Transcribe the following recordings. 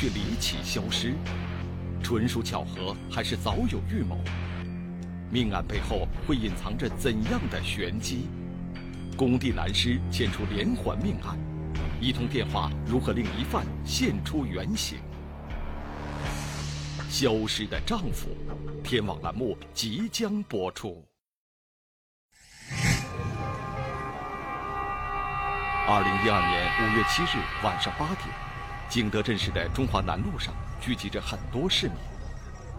却离奇消失，纯属巧合还是早有预谋？命案背后会隐藏着怎样的玄机？工地男尸牵出连环命案，一通电话如何令疑犯现出原形？消失的丈夫，天网栏目即将播出。二零一二年五月七日晚上八点，景德镇市的中华南路上聚集着很多市民，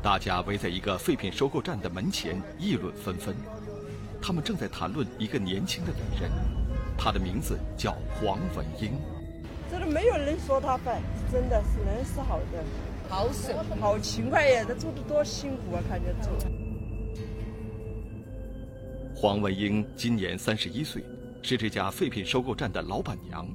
大家围在一个废品收购站的门前议论纷纷。他们正在谈论一个年轻的女人，她的名字叫黄文英。这里没有人说她笨，真的是人是好的，好省，好勤快呀！她做的多辛苦啊，看着做。黄文英今年三十一岁。是这家废品收购站的老板娘，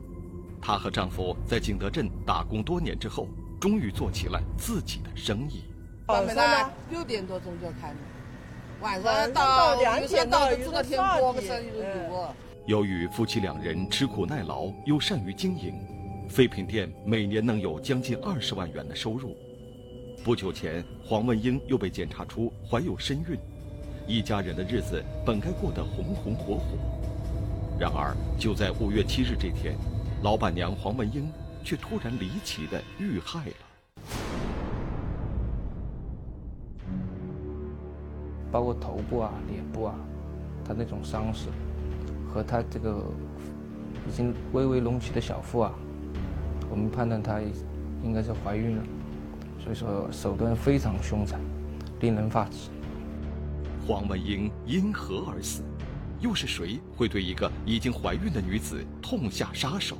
她和丈夫在景德镇打工多年之后，终于做起了自己的生意。晚上六点多钟就开门，晚上到两点到做到天光的生意都有。由于夫妻两人吃苦耐劳又善于经营，废品店每年能有将近二十万元的收入。不久前，黄文英又被检查出怀有身孕，一家人的日子本该过得红红火火。然而，就在五月七日这天，老板娘黄文英却突然离奇的遇害了。包括头部啊、脸部啊，她那种伤势，和她这个已经微微隆起的小腹啊，我们判断她应该是怀孕了。所以说，手段非常凶残，令人发指。黄文英因何而死？又是谁会对一个已经怀孕的女子痛下杀手？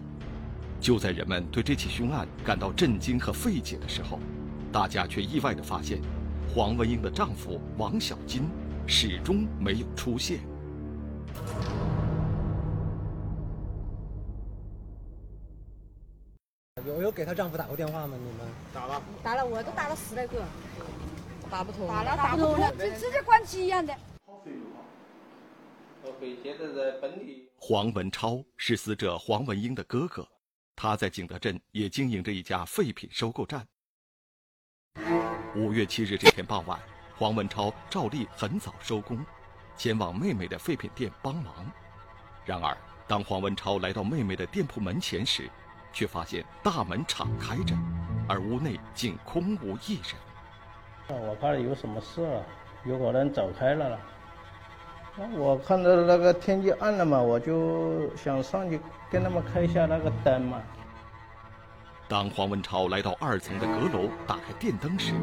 就在人们对这起凶案感到震惊和费解的时候，大家却意外地发现，黄文英的丈夫王小金始终没有出现。有有给她丈夫打过电话吗？你们打了，打了，我都打了十来个，打不通，打了打不通了，就直接关机一样的。现在在本地。黄文超是死者黄文英的哥哥，他在景德镇也经营着一家废品收购站。五月七日这天傍晚，黄文超照例很早收工，前往妹妹的废品店帮忙。然而，当黄文超来到妹妹的店铺门前时，却发现大门敞开着，而屋内竟空无一人。我怕有什么事了，有可能走开了了。我看到那个天气暗了嘛，我就想上去跟他们开一下那个灯嘛。当黄文超来到二层的阁楼，打开电灯时，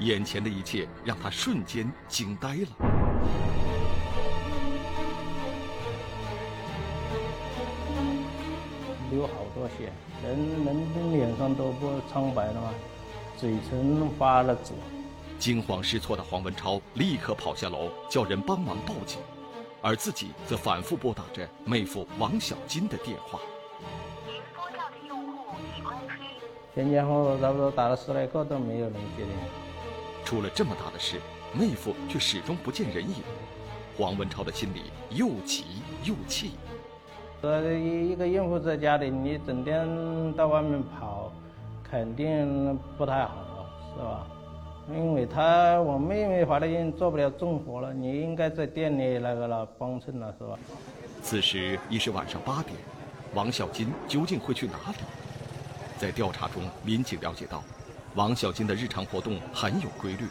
眼前的一切让他瞬间惊呆了。流好多血，人人脸上都不苍白了嘛，嘴唇发了紫。惊慌失措的黄文超立刻跑下楼，叫人帮忙报警，而自己则反复拨打着妹夫王小金的电话。您拨叫的用户已关机。前前后后差不多打了十来个都没有人接电。出了这么大的事，妹夫却始终不见人影，黄文超的心里又急又气。呃，一个孕妇在家里，你整天到外面跑，肯定不太好，是吧？因为他我妹妹怀了孕，做不了重活了，你应该在店里那个了帮衬了，是吧？此时已是晚上八点，王小金究竟会去哪里？在调查中，民警了解到，王小金的日常活动很有规律，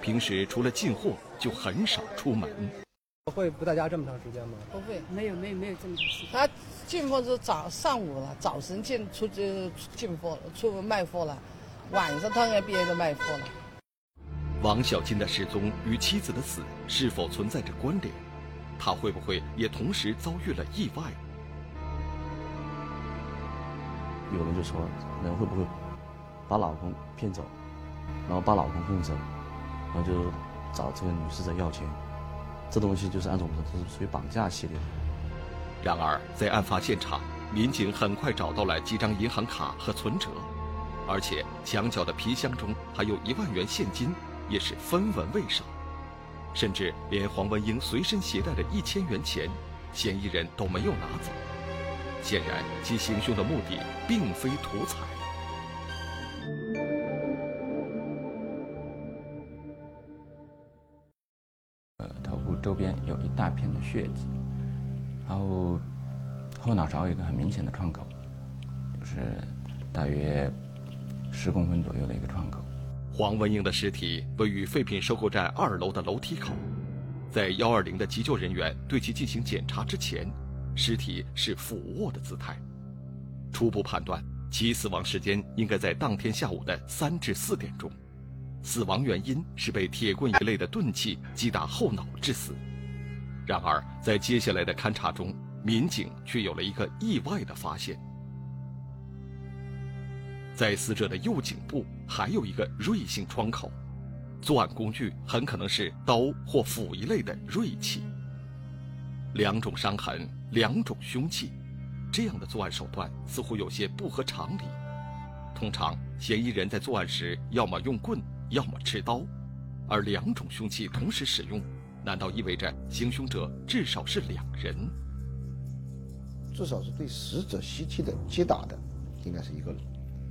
平时除了进货就很少出门。会不在家这么长时间吗？不会，没有没有没有这么长时间。他进货是早上午了，早晨进出就进货了，出门卖货了，晚上当然别的卖货了。王小金的失踪与妻子的死是否存在着关联？他会不会也同时遭遇了意外？有人就说，人会不会把老公骗走，然后把老公哄走，然后就找这个女死者要钱？这东西就是按照我们说，这是属于绑架系列。然而，在案发现场，民警很快找到了几张银行卡和存折，而且墙角的皮箱中还有一万元现金。也是分文未少甚至连黄文英随身携带的一千元钱嫌疑人都没有拿走。显然其行凶的目的并非图财。头部周边有一大片的血迹然后后脑勺有一个很明显的创口就是大约十公分左右的一个创口黄文英的尸体位于废品收购站二楼的楼梯口，在幺二零的急救人员对其进行检查之前，尸体是俯卧的姿态。初步判断，其死亡时间应该在当天下午的三至四点钟。死亡原因是被铁棍一类的钝器击打后脑致死。然而，在接下来的勘查中，民警却有了一个意外的发现：在死者的右颈部还有一个锐性创口，作案工具很可能是刀或斧一类的锐器。两种伤痕，两种凶器，这样的作案手段似乎有些不合常理。通常，嫌疑人在作案时要么用棍。要么持刀，而两种凶器同时使用，难道意味着行凶者至少是两人？至少是对死者尸体的击打的，应该是一个人，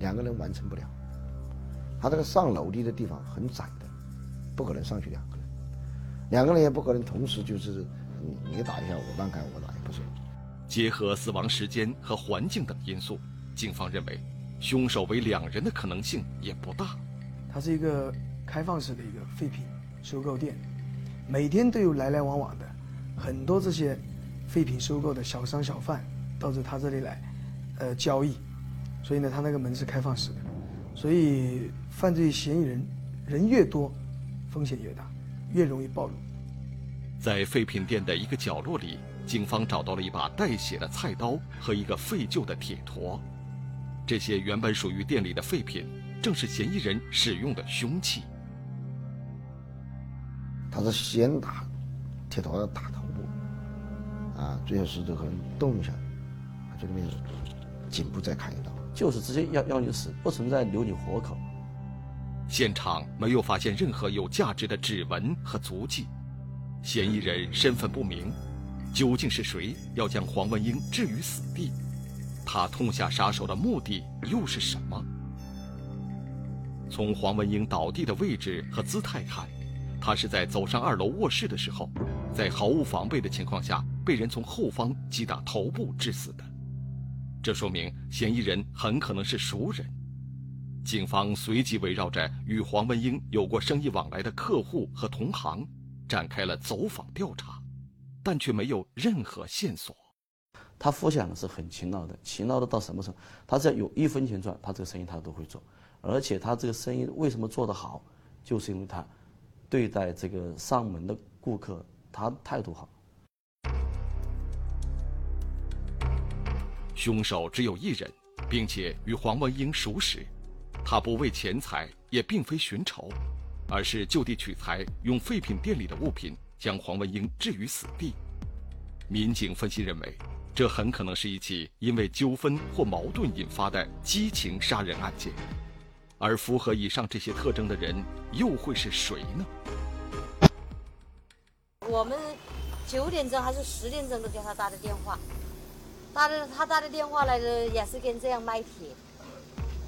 两个人完成不了。他这个上楼梯的地方很窄的，不可能上去两个人，两个人也不可能同时就是你你打一下我慢开我打，也不是。结合死亡时间和环境等因素，警方认为，凶手为两人的可能性也不大。它是一个开放式的一个废品收购店，每天都有来来往往的很多这些废品收购的小商小贩到这他这里来，呃交易，所以呢，他那个门是开放式的，所以犯罪嫌疑人人越多，风险越大，越容易暴露。在废品店的一个角落里，警方找到了一把带血的菜刀和一个废旧的铁坨，这些原本属于店里的废品。正是嫌疑人使用的凶器。他是先打铁坨打头部，啊，最后是这个人动一下，这个面颈部再砍一刀，就是直接要要你死，不存在留你活口。现场没有发现任何有价值的指纹和足迹，嫌疑人身份不明，究竟是谁要将黄文英置于死地？他痛下杀手的目的又是什么？从黄文英倒地的位置和姿态看，他是在走上二楼卧室的时候，在毫无防备的情况下被人从后方击打头部致死的。这说明嫌疑人很可能是熟人。警方随即围绕着与黄文英有过生意往来的客户和同行，展开了走访调查，但却没有任何线索。他夫妻是很勤劳的，勤劳的到什么程度？他只要有一分钱赚，他这个生意他都会做。而且他这个生意为什么做得好，就是因为他对待这个上门的顾客，他态度好。凶手只有一人，并且与黄文英熟识，他不为钱财，也并非寻仇，而是就地取材，用废品店里的物品将黄文英置于死地。民警分析认为，这很可能是一起因为纠纷或矛盾引发的激情杀人案件。而符合以上这些特征的人又会是谁呢？我们九点钟还是十点钟都给他打的电话，打的他打的电话来的也是跟这样卖铁。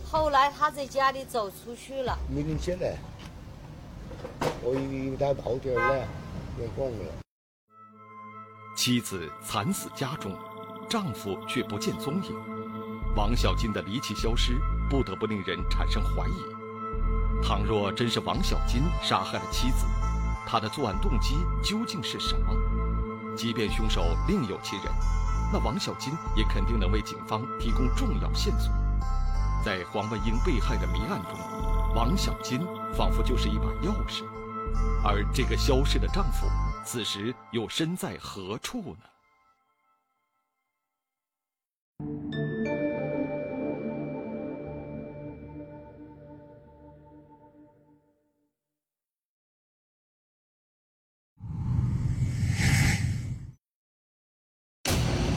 后来他在家里走出去了。没人接来，我以为他跑掉了，也光了。妻子惨死家中，丈夫却不见踪影，王小金的离奇消失。不得不令人产生怀疑。倘若真是王小金杀害了妻子，他的作案动机究竟是什么？即便凶手另有其人，那王小金也肯定能为警方提供重要线索。在黄文英被害的谜案中，王小金仿佛就是一把钥匙，而这个消失的丈夫，此时又身在何处呢？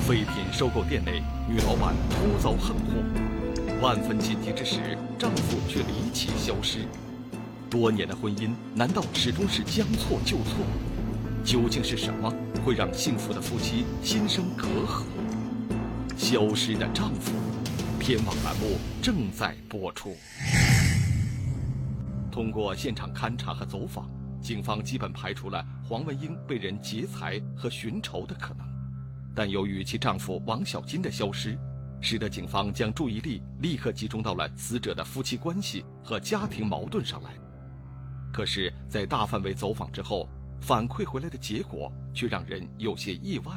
废品收购店内，女老板突遭横祸，万分紧急之时，丈夫却离奇消失。多年的婚姻难道始终是将错就错？究竟是什么会让幸福的夫妻心生隔阂？消失的丈夫，天网栏目正在播出。通过现场勘查和走访。警方基本排除了黄文英被人劫财和寻仇的可能。但由于其丈夫王小金的消失，使得警方将注意力立刻集中到了死者的夫妻关系和家庭矛盾上来。可是，在大范围走访之后，反馈回来的结果却让人有些意外。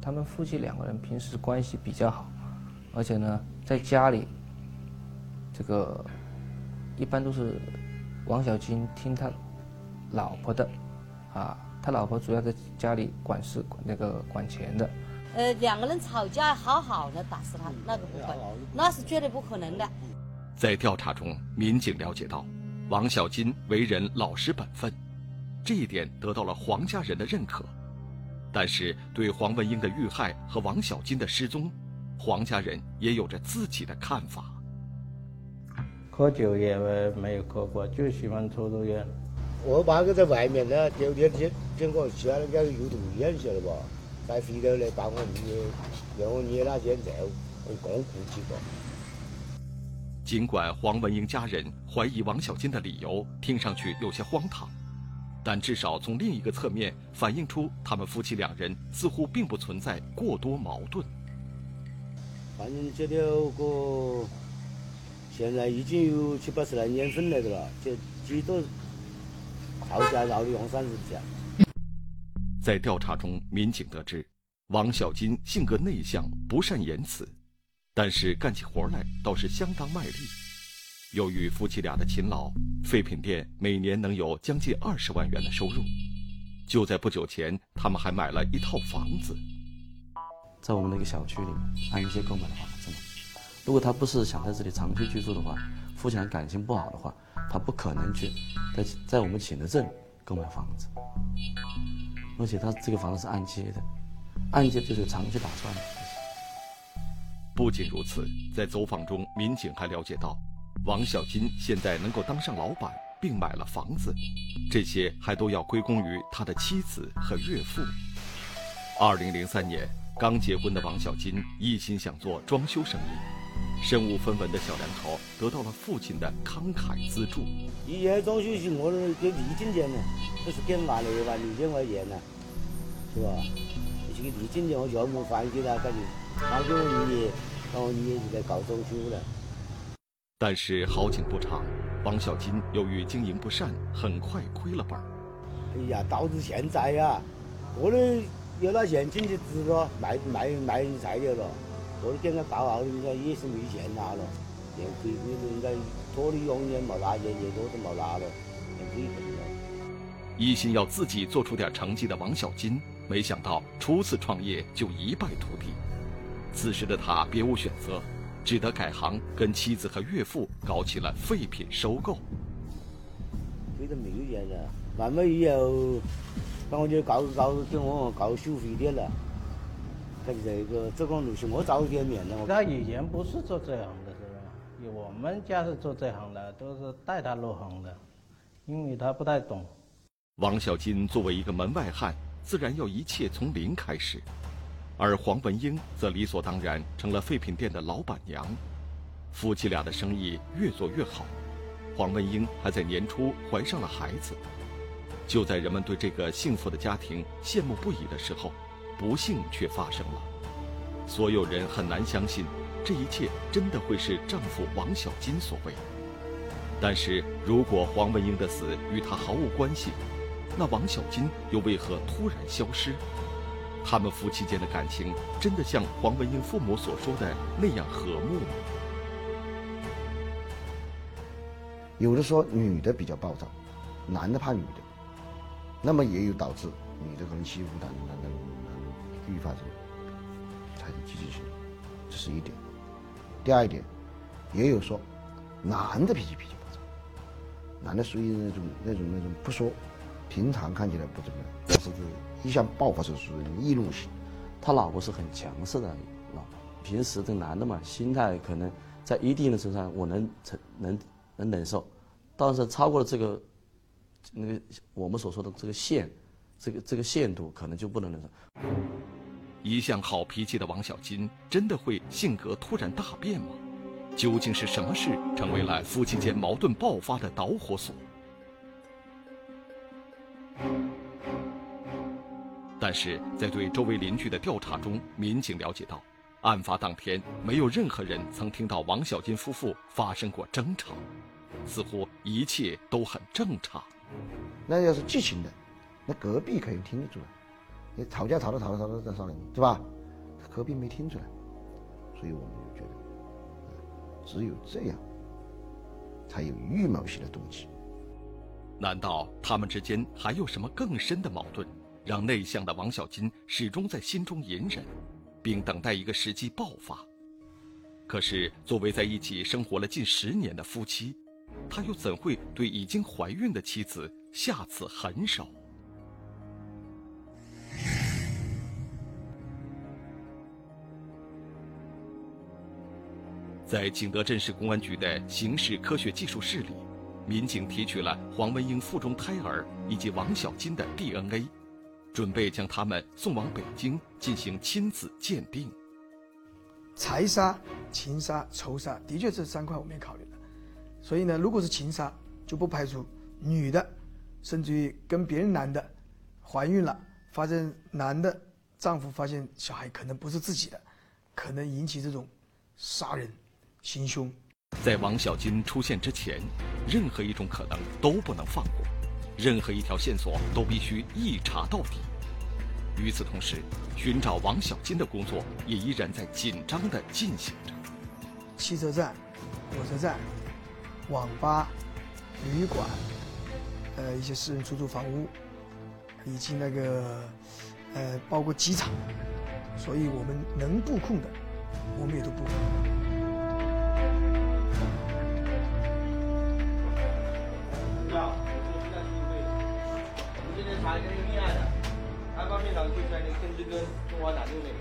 他们夫妻两个人平时关系比较好，而且呢，在家里，这个一般都是王小金听他老婆的，啊，他老婆主要在家里管事、那个管钱的。呃，两个人吵架好好的打死他，那个不会，那是绝对不可能的。在调查中，民警了解到，王小金为人老实本分，这一点得到了黄家人的认可。但是，对黄文英的遇害和王小金的失踪，黄家人也有着自己的看法。喝酒也没有喝过，就喜欢抽抽烟。我爸哥在外面呢，第二天见见我，去那个有毒烟，晓得不？再回头来把我捏，让我捏那烟罩，我光顾几个。尽管黄文英家人怀疑王小金的理由听上去有些荒唐，但至少从另一个侧面反映出他们夫妻两人似乎并不存在过多矛盾。反正这条个现在已经有七八十来年份来的了，这几多在调查中，民警得知，王小金性格内向，不善言辞，但是干起活来倒是相当卖力。由于夫妻俩的勤劳，废品店每年能有将近二十万元的收入。就在不久前，他们还买了一套房子，在我们那个小区里按揭购买的房子。如果他不是想在这里长期居住的话，夫妻俩感情不好的话，他不可能去在在我们景德镇购买房子。而且他这个房子是按揭的，按揭就是长期打算。不仅如此，在走访中，民警还了解到，王小金现在能够当上老板，并买了房子，这些还都要归功于他的妻子和岳父。二零零三年，刚结婚的王小金一心想做装修生意，身无分文的小两口得到了父亲的慷慨资助。以前装修是我给礼金钱呢。这是给万来万六千块钱呢，是吧？这个礼金钱我全部还给他，感觉他给我爷爷，然后爷爷就在搞装修了。但是好景不长，王小金由于经营不善，很快亏了本。哎呀，导致现在呀，我的有了现金的资格卖卖卖菜掉了，我都给他报号，人家也是没钱拿了，连亏亏人家托的永远没拿，年年多都没拿了，连亏本了。一心要自己做出点成绩的王小金，没想到初次创业就一败涂地。此时的他别无选择，只得改行跟妻子和岳父搞起了废品收购。亏得没有钱了，慢慢以后，那我就搞搞给我搞收费点了。他这个走光路线，我找点免了。他以前不是做这行的，是吧？我们家是做这行的，都是带他入行的，因为他不太懂。王小金作为一个门外汉，自然要一切从零开始，而黄文英则理所当然成了废品店的老板娘。夫妻俩的生意越做越好，黄文英还在年初怀上了孩子。就在人们对这个幸福的家庭羡慕不已的时候，不幸却发生了。所有人很难相信，这一切真的会是丈夫王小金所为。但是如果黄文英的死与他毫无关系，那王小金又为何突然消失？他们夫妻间的感情真的像黄文英父母所说的那样和睦吗？有的说女的比较暴躁，男的怕女的，那么也有导致女的可能欺负男男的，愈发这个产生积极性，这是一点。第二一点，也有说男的脾气脾气暴躁，男的属于那种那种那种不说。平常看起来不怎么样，但是一向爆发是属于易怒型。他老婆是很强势的老婆，平时这男的嘛，心态可能在一定的程度上我能承能能忍受，但是超过了这个那个我们所说的这个线，这个这个限度可能就不能忍受。一向好脾气的王小金真的会性格突然大变吗？究竟是什么事成为了夫妻间矛盾爆发的导火索？但是在对周围邻居的调查中，民警了解到，案发当天没有任何人曾听到王小金夫妇发生过争吵，似乎一切都很正常。那要是激情的，那隔壁肯定听得出来。你吵架吵着吵着吵着在商量，对吧？隔壁没听出来，所以我们就觉得，只有这样，才有预谋性的动机。难道他们之间还有什么更深的矛盾，让内向的王小金始终在心中隐忍，并等待一个时机爆发？可是，作为在一起生活了近十年的夫妻，他又怎会对已经怀孕的妻子下此狠手？在景德镇市公安局的刑事科学技术室里，民警提取了黄文英腹中胎儿以及王小金的 DNA，准备将他们送往北京进行亲子鉴定。财杀、情杀、仇杀，的确这三块我们也考虑了。所以呢，如果是情杀，就不排除女的，甚至于跟别人男的怀孕了，发现男的丈夫发现小孩可能不是自己的，可能引起这种杀人。行凶，在王小金出现之前，任何一种可能都不能放过，任何一条线索都必须一查到底。与此同时，寻找王小金的工作也依然在紧张地进行着。汽车站、火车站、网吧、旅馆，呃，一些私人出租房屋，以及那个，呃，包括机场，所以我们能布控的，我们也都布控。中华南路那边，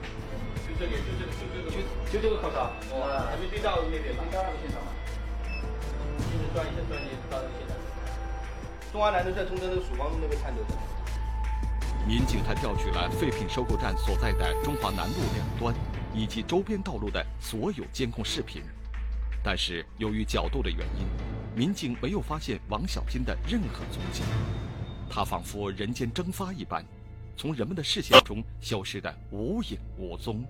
就这里，就这个，就这个，就就这个考察，哦，还没对到那边，对到那个现场嘛？就是专业的专业到那个现场。中华南路在中正那个曙光路那边看着的。民警还调取了废品收购站所在的中华南路两端以及周边道路的所有监控视频，但是由于角度的原因，民警没有发现王小金的任何踪迹。他仿佛人间蒸发一般，从人们的视线中消失得无影无踪。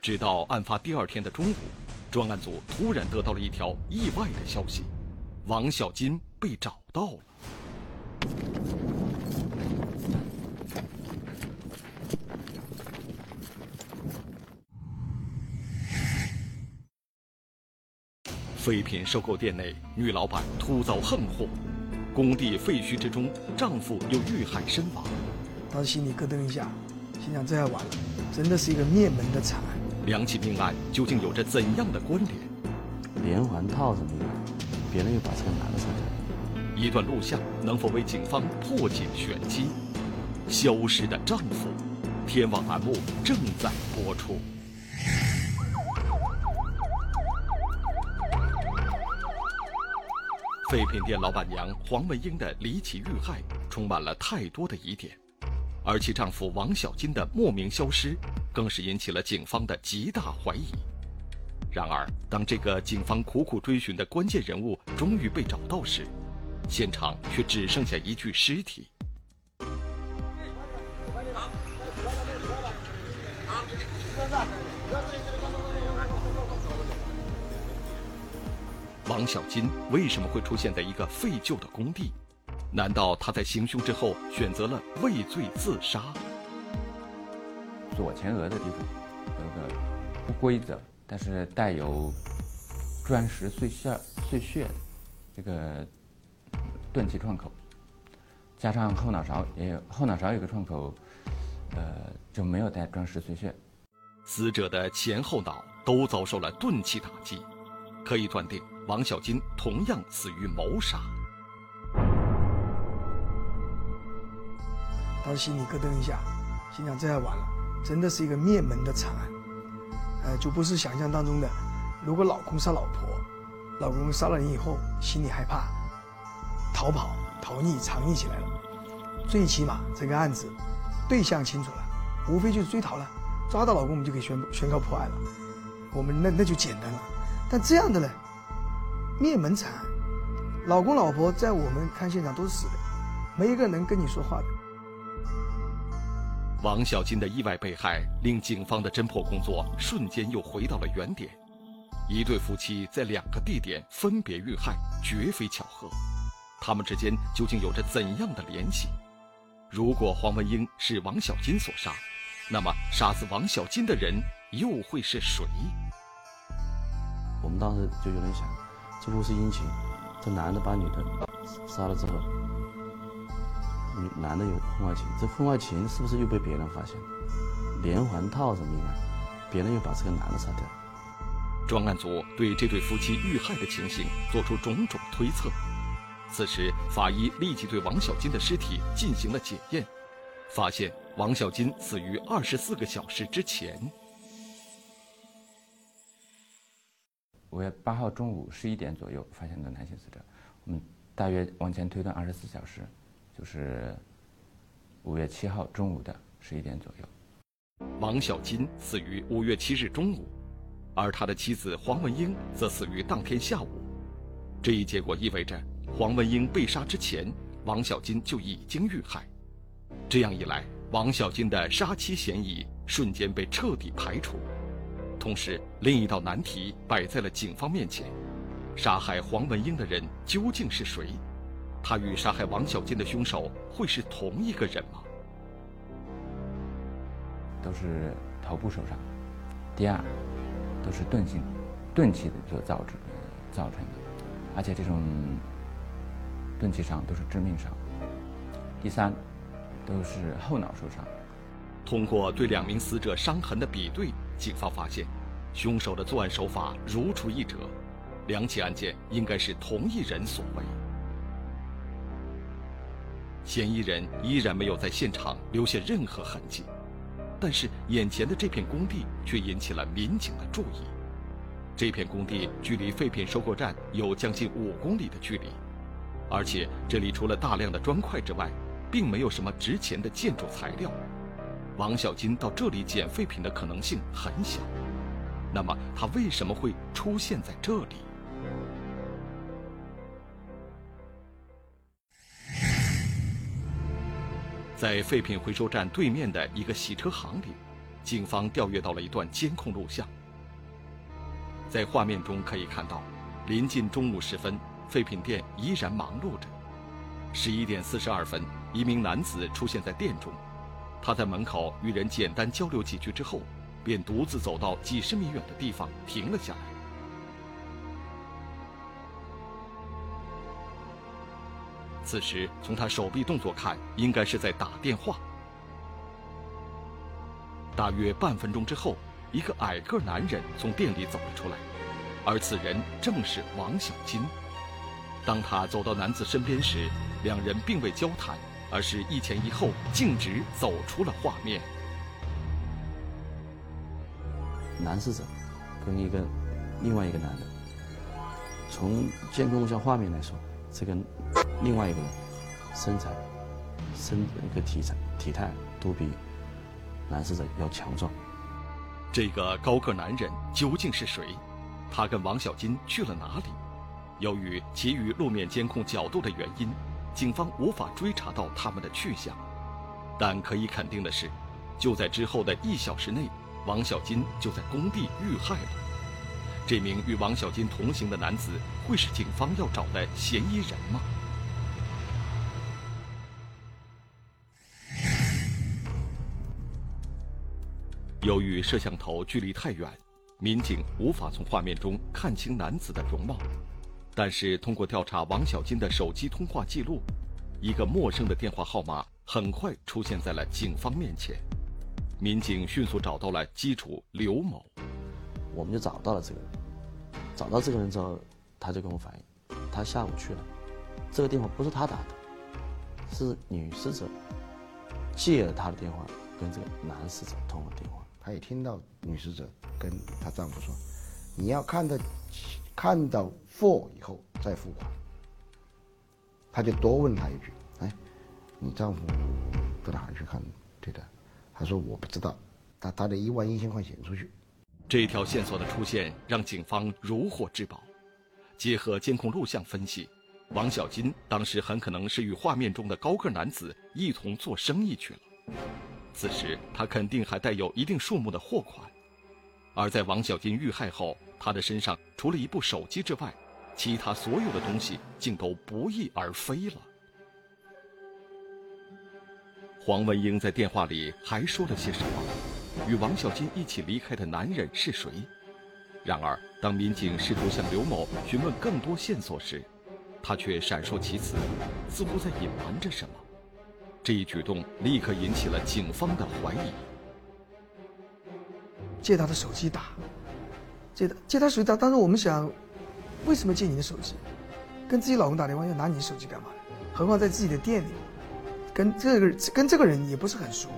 直到案发第二天的中午，专案组突然得到了一条意外的消息：王小金被找到了。废品收购店内，女老板突遭横祸，工地废墟之中，丈夫又遇害身亡。当时心里咯噔一下，心想这下完了，真的是一个灭门的惨案。两起命案究竟有着怎样的关联？连环套什么的，别人又把这个男的杀掉。一段录像能否为警方破解玄机？消失的丈夫，天网栏目正在播出。废品店老板娘黄文英的离奇遇害，充满了太多的疑点，而其丈夫王小金的莫名消失，更是引起了警方的极大怀疑。然而，当这个警方苦苦追寻的关键人物终于被找到时，现场却只剩下一具尸体。王小金为什么会出现在一个废旧的工地？难道他在行凶之后选择了畏罪自杀？左前额的地方有个不规则，但是带有砖石碎屑碎屑的这个钝器创口，加上后脑勺也有后脑勺有个创口，呃就没有带砖石碎屑。死者的前后脑都遭受了钝器打击，可以断定。王小金同样死于谋杀。当时心里咯噔一下，心想这下完了，真的是一个灭门的惨案。呃，就不是想象当中的，如果老公杀老婆，老公杀了人以后，心里害怕，逃跑、逃匿、藏匿起来了。最起码这个案子对象清楚了，无非就是追逃了，抓到老公我们就可以宣宣告破案了。我们那那就简单了。但这样的呢？灭门惨案，老公老婆在我们看现场都是死的，没一个能跟你说话的。王小金的意外被害令警方的侦破工作瞬间又回到了原点。一对夫妻在两个地点分别遇害，绝非巧合。他们之间究竟有着怎样的联系？如果黄文英是王小金所杀，那么杀死王小金的人又会是谁？我们当时就有点想，这不是姻亲，这男的把女的杀了之后，女男的有婚外情，这婚外情是不是又被别人发现？连环套的命案，别人又把这个男的杀掉。专案组对这对夫妻遇害的情形做出种种推测。此时，法医立即对王小金的尸体进行了检验，发现王小金死于二十四个小时之前。五月八号中午十一点左右发现的男性死者，我们大约往前推断二十四小时，就是五月七号中午的十一点左右。王小金死于五月七日中午。而他的妻子黄文英则死于当天下午，这一结果意味着黄文英被杀之前，王小金就已经遇害。这样一来，王小金的杀妻嫌疑瞬间被彻底排除。同时，另一道难题摆在了警方面前：杀害黄文英的人究竟是谁？他与杀害王小金的凶手会是同一个人吗？都是头部受伤。第二。都是钝性、钝器的所造成造成的，而且这种钝器伤都是致命伤。第三，都是后脑受伤。通过对两名死者伤痕的比对，警方发现，凶手的作案手法如出一辙，两起案件应该是同一人所为。嫌疑人依然没有在现场留下任何痕迹。但是眼前的这片工地却引起了民警的注意。这片工地距离废品收购站有将近五公里的距离，而且这里除了大量的砖块之外，并没有什么值钱的建筑材料。王小金到这里捡废品的可能性很小。那么他为什么会出现在这里？在废品回收站对面的一个洗车行里，警方调阅到了一段监控录像。在画面中可以看到，临近中午时分，废品店依然忙碌着。十一点四十二分，一名男子出现在店中，他在门口与人简单交流几句之后，便独自走到几十米远的地方停了下来。此时，从他手臂动作看，应该是在打电话。大约半分钟之后，一个矮个男人从店里走了出来，而此人正是王小金。当他走到男子身边时，两人并未交谈，而是一前一后，径直走出了画面。男死者跟一个另外一个男的，从监控录像画面来说，这个。另外一个人，身材、身一个体态体态都比男死者要强壮。这个高个男人究竟是谁？他跟王小金去了哪里？由于其余路面监控角度的原因，警方无法追查到他们的去向。但可以肯定的是，就在之后的一小时内，王小金就在工地遇害了。这名与王小金同行的男子会是警方要找的嫌疑人吗？由于摄像头距离太远，民警无法从画面中看清男子的容貌。但是通过调查王小金的手机通话记录，一个陌生的电话号码很快出现在了警方面前。民警迅速找到了机主刘某，我们就找到了这个人。找到这个人之后，他就跟我反映，他下午去了，这个电话不是他打的，是女死者借了他的电话跟这个男死者通了电话。他也听到女死者跟她丈夫说：“你要看到看到货以后再付款。”他就多问他一句：“哎，你丈夫到哪儿去看对的？”他说：“我不知道。”他打了一万一千块钱出去。这条线索的出现让警方如获至宝。结合监控录像分析，王小金当时很可能是与画面中的高个男子一同做生意去了。此时他肯定还带有一定数目的货款，而在王小金遇害后，他的身上除了一部手机之外，其他所有的东西竟都不翼而飞了。黄文英在电话里还说了些什么？与王小金一起离开的男人是谁？然而，当民警试图向刘某询问更多线索时，他却闪烁其词，似乎在隐瞒着什么。这一举动立刻引起了警方的怀疑。借他的手机打，借他借他手机打，当时我们想，为什么借你的手机？跟自己老公打电话要拿你的手机干嘛？何况在自己的店里。跟这个跟这个人也不是很熟，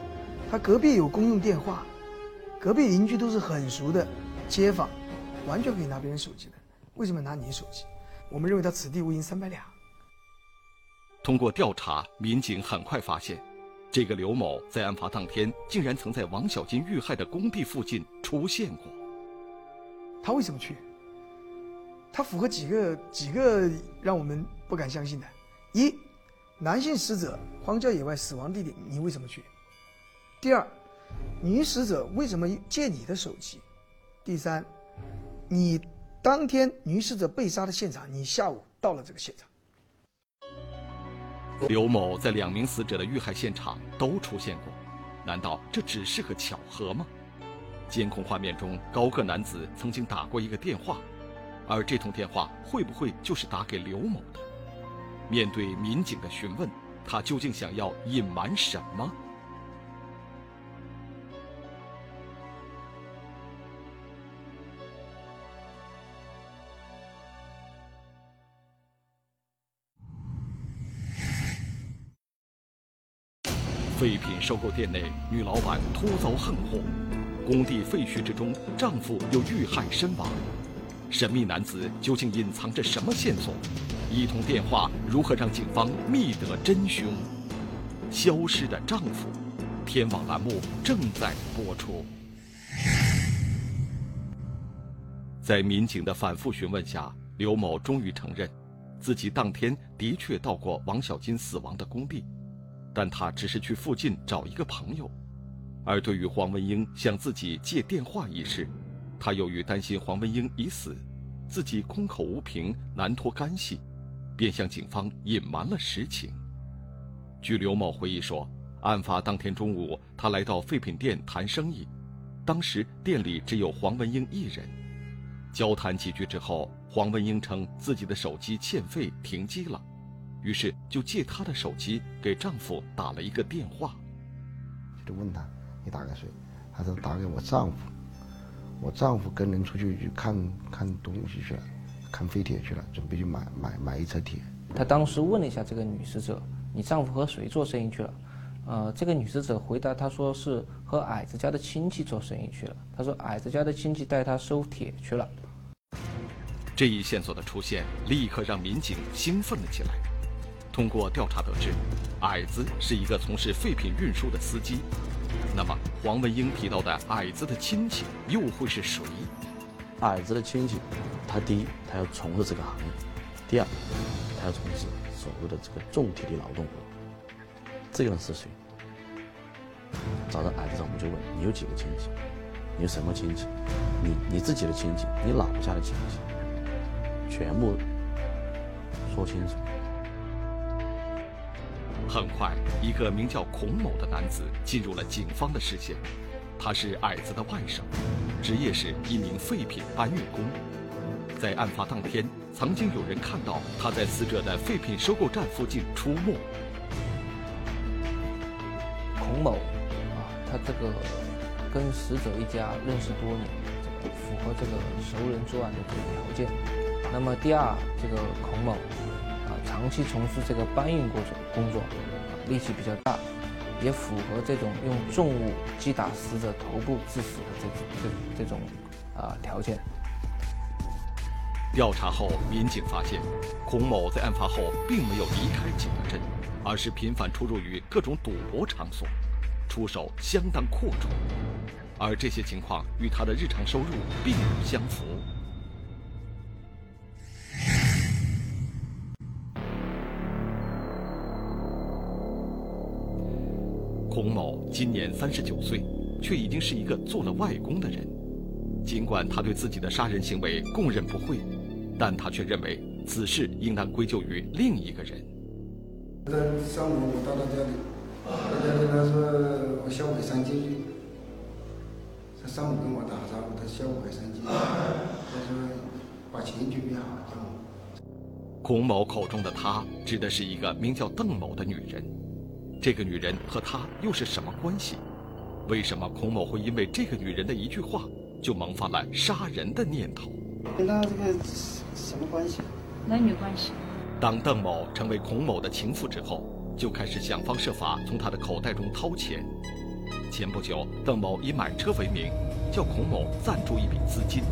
他隔壁有公用电话，隔壁邻居都是很熟的街坊，完全可以拿别人手机的，为什么拿你手机？我们认为他此地无银三百两。通过调查，民警很快发现，这个刘某在案发当天竟然曾在王小金遇害的工地附近出现过。他为什么去？他符合几个几个让我们不敢相信的：一。男性死者荒郊野外死亡地点，你为什么去？第二，女死者为什么借你的手机？第三，你当天女死者被杀的现场，你下午到了这个现场。刘某在两名死者的遇害现场都出现过，难道这只是个巧合吗？监控画面中，高个男子曾经打过一个电话，而这通电话会不会就是打给刘某的？面对民警的询问，他究竟想要隐瞒什么？废品收购店内，女老板突遭横祸；工地废墟之中，丈夫又遇害身亡。神秘男子究竟隐藏着什么线索？一通电话如何让警方觅得真凶？消失的丈夫，天网栏目正在播出。在民警的反复询问下，刘某终于承认，自己当天的确到过王小金死亡的工地，但他只是去附近找一个朋友。而对于黄文英向自己借电话一事，他由于担心黄文英已死，自己空口无凭，难脱干系。便向警方隐瞒了实情。据刘某回忆说，案发当天中午，他来到废品店谈生意，当时店里只有黄文英一人。交谈几句之后，黄文英称自己的手机欠费停机了，于是就借她的手机给丈夫打了一个电话。就问他：“你打给谁？”他说：“打给我丈夫。我丈夫跟人出去去看看东西去了。”看废铁去了，准备去买买买一车铁。他当时问了一下这个女死者：“你丈夫和谁做生意去了？”呃，这个女死者回答他说：“是和矮子家的亲戚做生意去了。”他说：“矮子家的亲戚带他收铁去了。”这一线索的出现，立刻让民警兴奋了起来。通过调查得知，矮子是一个从事废品运输的司机。那么，黄文英提到的矮子的亲戚又会是谁？矮子的亲戚。他第一，他要从事这个行业；第二，他要从事所谓的这个重体力劳动。这个人是谁？找到矮子，我们就问你有几个亲戚？你有什么亲戚？你你自己的亲戚，你老家的亲戚，全部说清楚。很快，一个名叫孔某的男子进入了警方的视线。他是矮子的外甥，职业是一名废品搬运工。在案发当天，曾经有人看到他在死者的废品收购站附近出没。孔某，啊，他这个跟死者一家认识多年，这个符合这个熟人作案的这个条件。那么第二，这个孔某，长期从事这个搬运工作，工作，力气比较大，也符合这种用重物击打死者头部致死的这这这种啊条件。调查后，民警发现，孔某在案发后并没有离开景德镇，而是频繁出入于各种赌博场所，出手相当阔绰，而这些情况与他的日常收入并不相符。孔某今年三十九岁，却已经是一个做了外公的人。尽管他对自己的杀人行为供认不讳，但他却认为此事应当归咎于另一个人。上午我到他家里，他家里他说我下午三进去，他上午跟我打招呼，他小伟上进去，他说把钱准备好叫我。孔某口中的他指的是一个名叫邓某的女人，这个女人和他又是什么关系？为什么孔某会因为这个女人的一句话就萌发了杀人的念头？跟他这个什么关系？男女关系。当邓某成为孔某的情妇之后，就开始想方设法从他的口袋中掏钱。前不久，邓某以买车为名，叫孔某赞助一笔资金。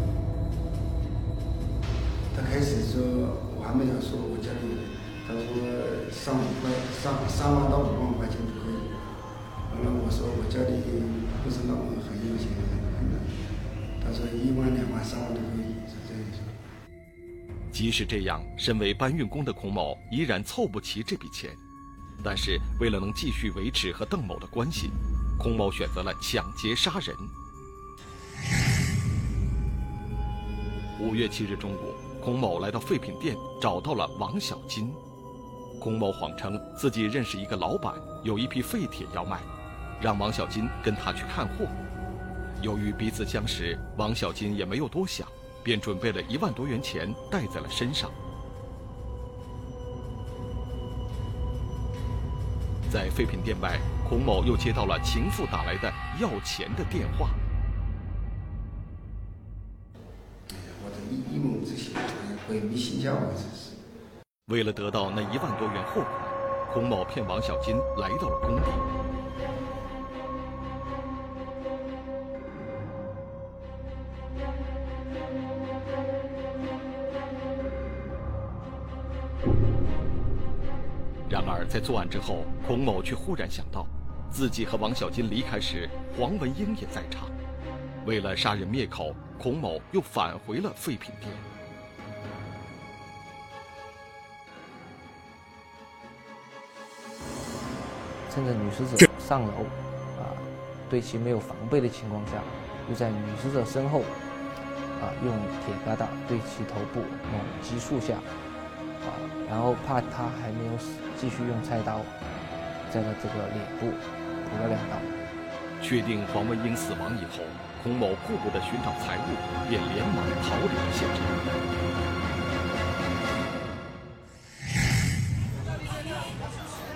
他开始说，我还没有说我家里，他说三五块，三三万到五万块钱就可以。完了，我说我家里不是那么很有钱，很难。他说一万、两万、三万都可以。即使这样，身为搬运工的孔某依然凑不齐这笔钱。但是，为了能继续维持和邓某的关系，孔某选择了抢劫杀人。五月七日中午，孔某来到废品店，找到了王小金。孔某谎称自己认识一个老板，有一批废铁要卖，让王小金跟他去看货。由于彼此相识，王小金也没有多想。便准备了一万多元钱带在了身上。在废品店外，孔某又接到了情妇打来的要钱的电话。我的一一梦之想，鬼迷心窍啊！这是。为了得到那一万多元货款，孔某骗王小金来到了工地。然而，在作案之后，孔某却忽然想到，自己和王小金离开时，黄文英也在场。为了杀人灭口，孔某又返回了废品店。趁着女死者上楼，啊，对其没有防备的情况下，又在女死者身后，啊，用铁疙瘩对其头部猛击数下。啊，然后怕她还没有死，继续用菜刀在她这个脸部补了两刀。确定黄文英死亡以后，孔某顾不得寻找财物，便连忙逃离了现场。